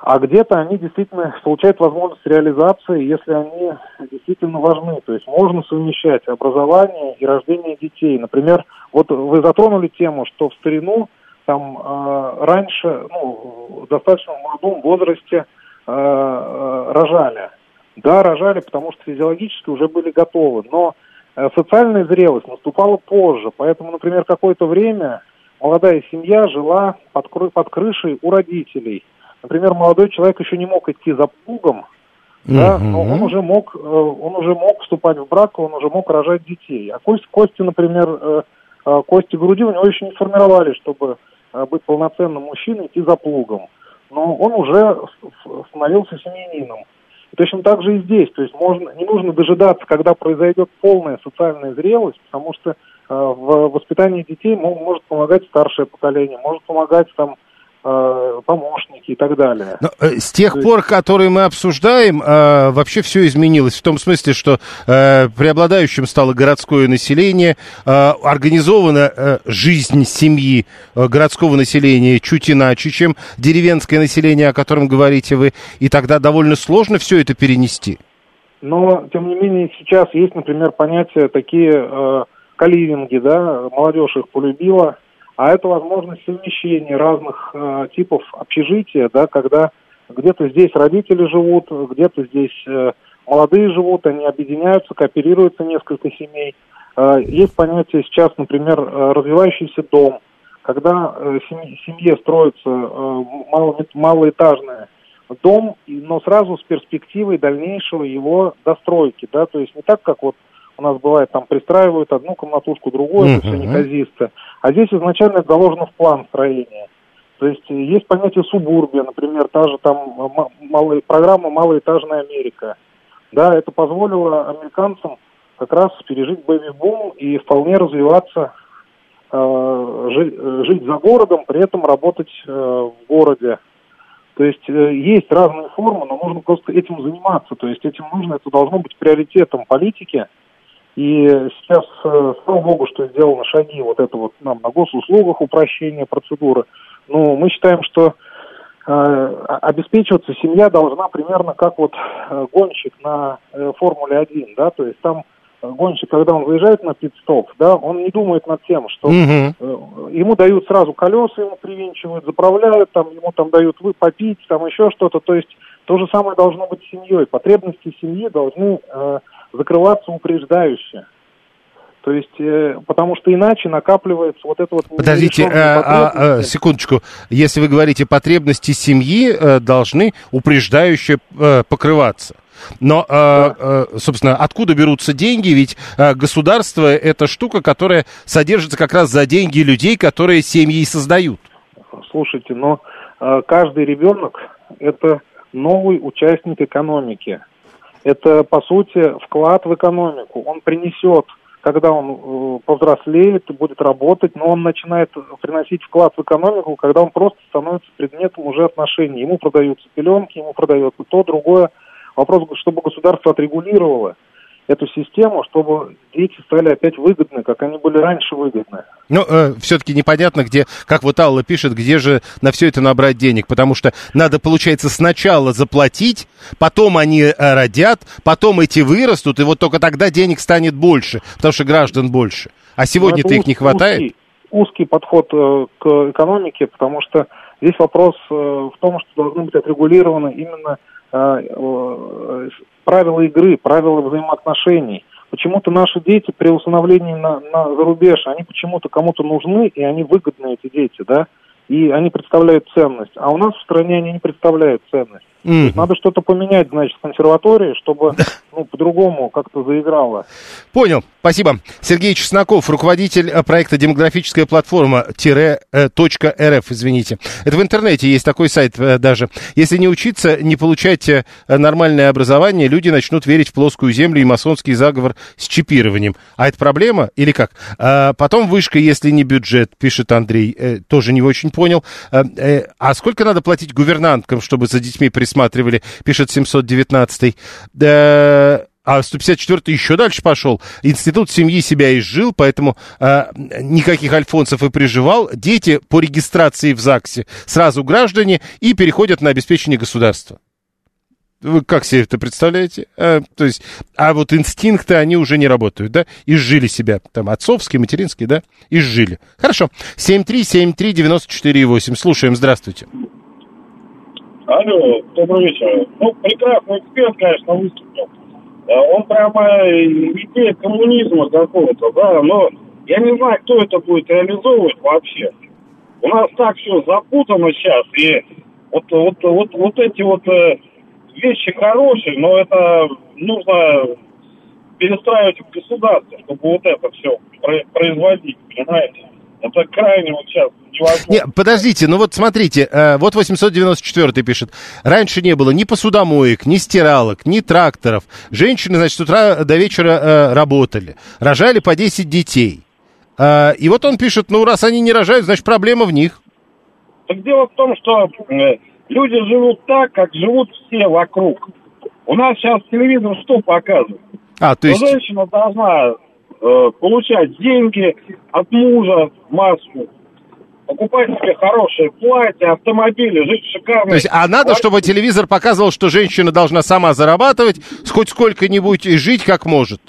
а где-то они действительно получают возможность реализации, если они действительно важны. То есть можно совмещать образование и рождение детей. Например, вот вы затронули тему, что в старину там э, раньше, ну, достаточно в молодом возрасте э, э, рожали. Да, рожали, потому что физиологически уже были готовы. Но э, социальная зрелость наступала позже. Поэтому, например, какое-то время молодая семья жила под, кры- под крышей у родителей – Например, молодой человек еще не мог идти за плугом, да, но он уже мог, э, он уже мог вступать в брак, он уже мог рожать детей. А кости, кости например, э, э, кости груди у него еще не сформировались, чтобы быть полноценным мужчиной, идти за плугом. Но он уже становился семьянином. И точно так же и здесь. То есть можно, не нужно дожидаться, когда произойдет полная социальная зрелость, потому что в воспитании детей может помогать старшее поколение, может помогать там помощники и так далее. Но, э, с тех То пор, есть... которые мы обсуждаем, э, вообще все изменилось. В том смысле, что э, преобладающим стало городское население, э, организована э, жизнь семьи э, городского населения чуть иначе, чем деревенское население, о котором говорите вы, и тогда довольно сложно все это перенести. Но, тем не менее, сейчас есть, например, понятия такие э, каливинги, да, молодежь их полюбила, а это возможность совмещения разных э, типов общежития, да, когда где-то здесь родители живут, где-то здесь э, молодые живут, они объединяются, кооперируются несколько семей. Э, есть понятие сейчас, например, э, развивающийся дом, когда э, семье, семье строится э, мало, малоэтажный дом, но сразу с перспективой дальнейшего его достройки, да, то есть не так, как вот у нас бывает, там пристраивают одну комнатушку, другую, uh-huh. это все неказисто. А здесь изначально это заложено в план строения. То есть э, есть понятие субурбия, например, та же там э, малая, программа «Малоэтажная Америка». Да, это позволило американцам как раз пережить бэби-бум и вполне развиваться, э, жить, жить за городом, при этом работать э, в городе. То есть э, есть разные формы, но нужно просто этим заниматься. То есть этим нужно, это должно быть приоритетом политики. И сейчас, э, слава богу, что сделаны шаги вот это вот нам на госуслугах упрощение процедуры. Но мы считаем, что э, обеспечиваться семья должна примерно как вот э, гонщик на э, Формуле 1, да, то есть там гонщик, когда он выезжает на пит-стоп, да, он не думает над тем, что э, ему дают сразу колеса, ему привинчивают, заправляют, там ему там дают вы попить, там еще что-то, то есть то же самое должно быть с семьей. Потребности семьи должны э, закрываться упреждающе. То есть, э, потому что иначе накапливается вот это вот... Подождите, а, а, а, секундочку. Если вы говорите, потребности семьи э, должны упреждающе э, покрываться. Но, да. собственно, откуда берутся деньги? Ведь государство – это штука, которая содержится как раз за деньги людей, которые семьи создают. Слушайте, но каждый ребенок – это новый участник экономики это, по сути, вклад в экономику. Он принесет, когда он э, повзрослеет, будет работать, но он начинает приносить вклад в экономику, когда он просто становится предметом уже отношений. Ему продаются пеленки, ему продается то, другое. Вопрос, чтобы государство отрегулировало эту систему, чтобы дети стали опять выгодны, как они были раньше выгодны. Ну, э, все-таки непонятно, где, как вот Алла пишет, где же на все это набрать денег, потому что надо, получается, сначала заплатить, потом они э, родят, потом эти вырастут, и вот только тогда денег станет больше, потому что граждан больше. А сегодня-то их не хватает? Узкий, узкий подход э, к экономике, потому что здесь вопрос э, в том, что должны быть отрегулированы именно э, э, правила игры, правила взаимоотношений. Почему-то наши дети при усыновлении на, на зарубеж, они почему-то кому-то нужны, и они выгодны, эти дети, да, и они представляют ценность. А у нас в стране они не представляют ценность. Mm-hmm. Надо что-то поменять, значит, в консерватории, чтобы ну, по-другому как-то заиграло. Понял, спасибо. Сергей Чесноков, руководитель э, проекта «Демографическая платформа» э, .рф, извините. Это в интернете есть такой сайт э, даже. Если не учиться, не получать нормальное образование, люди начнут верить в плоскую землю и масонский заговор с чипированием. А это проблема или как? А потом вышка, если не бюджет, пишет Андрей, тоже не очень понял. А сколько надо платить гувернанткам, чтобы за детьми присмотреть? Пересматривали, пишет 719. Да, а 154 еще дальше пошел. Институт семьи себя изжил, поэтому э, никаких альфонсов и приживал. Дети по регистрации в ЗАГСе сразу граждане и переходят на обеспечение государства. Вы как себе это представляете? А, то есть, а вот инстинкты, они уже не работают, да? Изжили себя, там, отцовские, материнские, да? Изжили. Хорошо. 7373948. Слушаем, здравствуйте. Алло, добрый вечер. Ну, прекрасный эксперт, конечно, выступил. Он прямо идея коммунизма какого-то, да, но я не знаю, кто это будет реализовывать вообще. У нас так все запутано сейчас, и вот, вот, вот, вот эти вот э, вещи хорошие, но это нужно перестраивать в государство, чтобы вот это все производить, понимаете? Это крайне вот сейчас невозможно. Не, подождите, ну вот смотрите, э, вот 894 пишет. Раньше не было ни посудомоек, ни стиралок, ни тракторов. Женщины, значит, с утра до вечера э, работали. Рожали по 10 детей. Э, и вот он пишет, ну раз они не рожают, значит проблема в них. Так дело в том, что люди живут так, как живут все вокруг. У нас сейчас телевизор что показывает? А, то есть... Женщина должна э, получать деньги от мужа массу, покупать себе хорошее платье, автомобили, жить шикарно. То есть, а надо, чтобы телевизор показывал, что женщина должна сама зарабатывать, хоть сколько-нибудь и жить как может?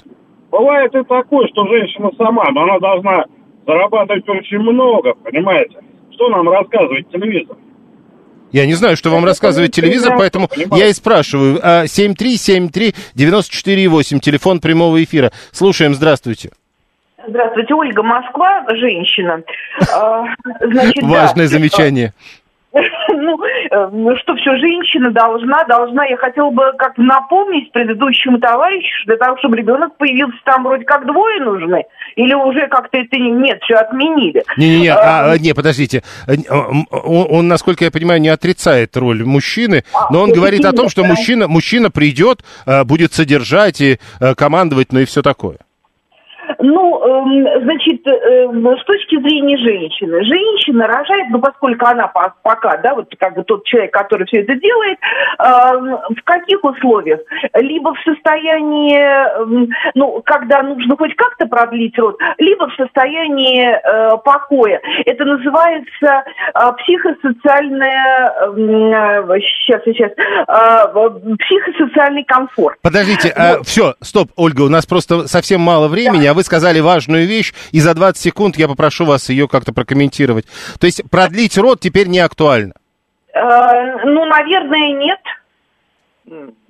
Бывает и такое, что женщина сама, но она должна зарабатывать очень много, понимаете? Что нам рассказывает телевизор? Я не знаю, что вам рассказывает телевизор, поэтому я и спрашиваю. 7373948, а, телефон прямого эфира. Слушаем, здравствуйте. Здравствуйте, Ольга Москва, женщина. А, значит, Важное да, замечание. Ну, э, ну, что все женщина должна, должна. Я хотела бы как напомнить предыдущему товарищу, для того, чтобы ребенок появился там вроде как двое нужны. Или уже как-то это нет, все отменили. Не-не-не, а, а, не, подождите. Он, он, насколько я понимаю, не отрицает роль мужчины, а, но он говорит о том, что мужчина, мужчина придет, э, будет содержать и э, командовать, ну и все такое. Ну, э, значит, э, с точки зрения женщины. Женщина рожает, ну, поскольку она пока, да, вот как бы тот человек, который все это делает, э, в каких условиях? Либо в состоянии, э, ну, когда нужно хоть как-то продлить род, либо в состоянии э, покоя. Это называется э, психосоциальная, сейчас, сейчас, психосоциальный комфорт. Подождите, вот. э, все, стоп, Ольга, у нас просто совсем мало времени, да. а вы сказали важную вещь, и за 20 секунд я попрошу вас ее как-то прокомментировать. То есть продлить род теперь не актуально? Э, ну, наверное, нет.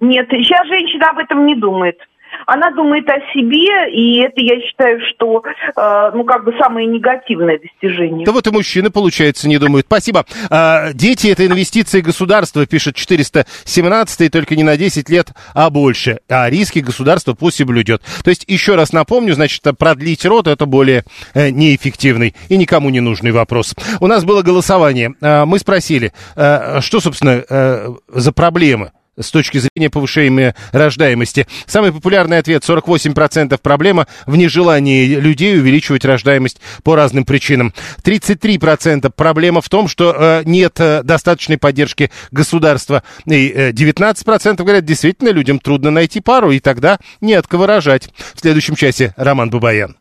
Нет, сейчас женщина об этом не думает она думает о себе, и это, я считаю, что, э, ну, как бы самое негативное достижение. Да вот и мужчины, получается, не думают. Спасибо. А, дети – это инвестиции государства, пишет 417 только не на 10 лет, а больше. А риски государства пусть и блюдет. То есть, еще раз напомню, значит, продлить рот – это более э, неэффективный и никому не нужный вопрос. У нас было голосование. А, мы спросили, а, что, собственно, за проблемы с точки зрения повышения рождаемости. Самый популярный ответ 48% проблема в нежелании людей увеличивать рождаемость по разным причинам. 33% проблема в том, что э, нет э, достаточной поддержки государства. И э, 19% говорят, действительно людям трудно найти пару, и тогда не от кого рожать. В следующем часе Роман Бубаян.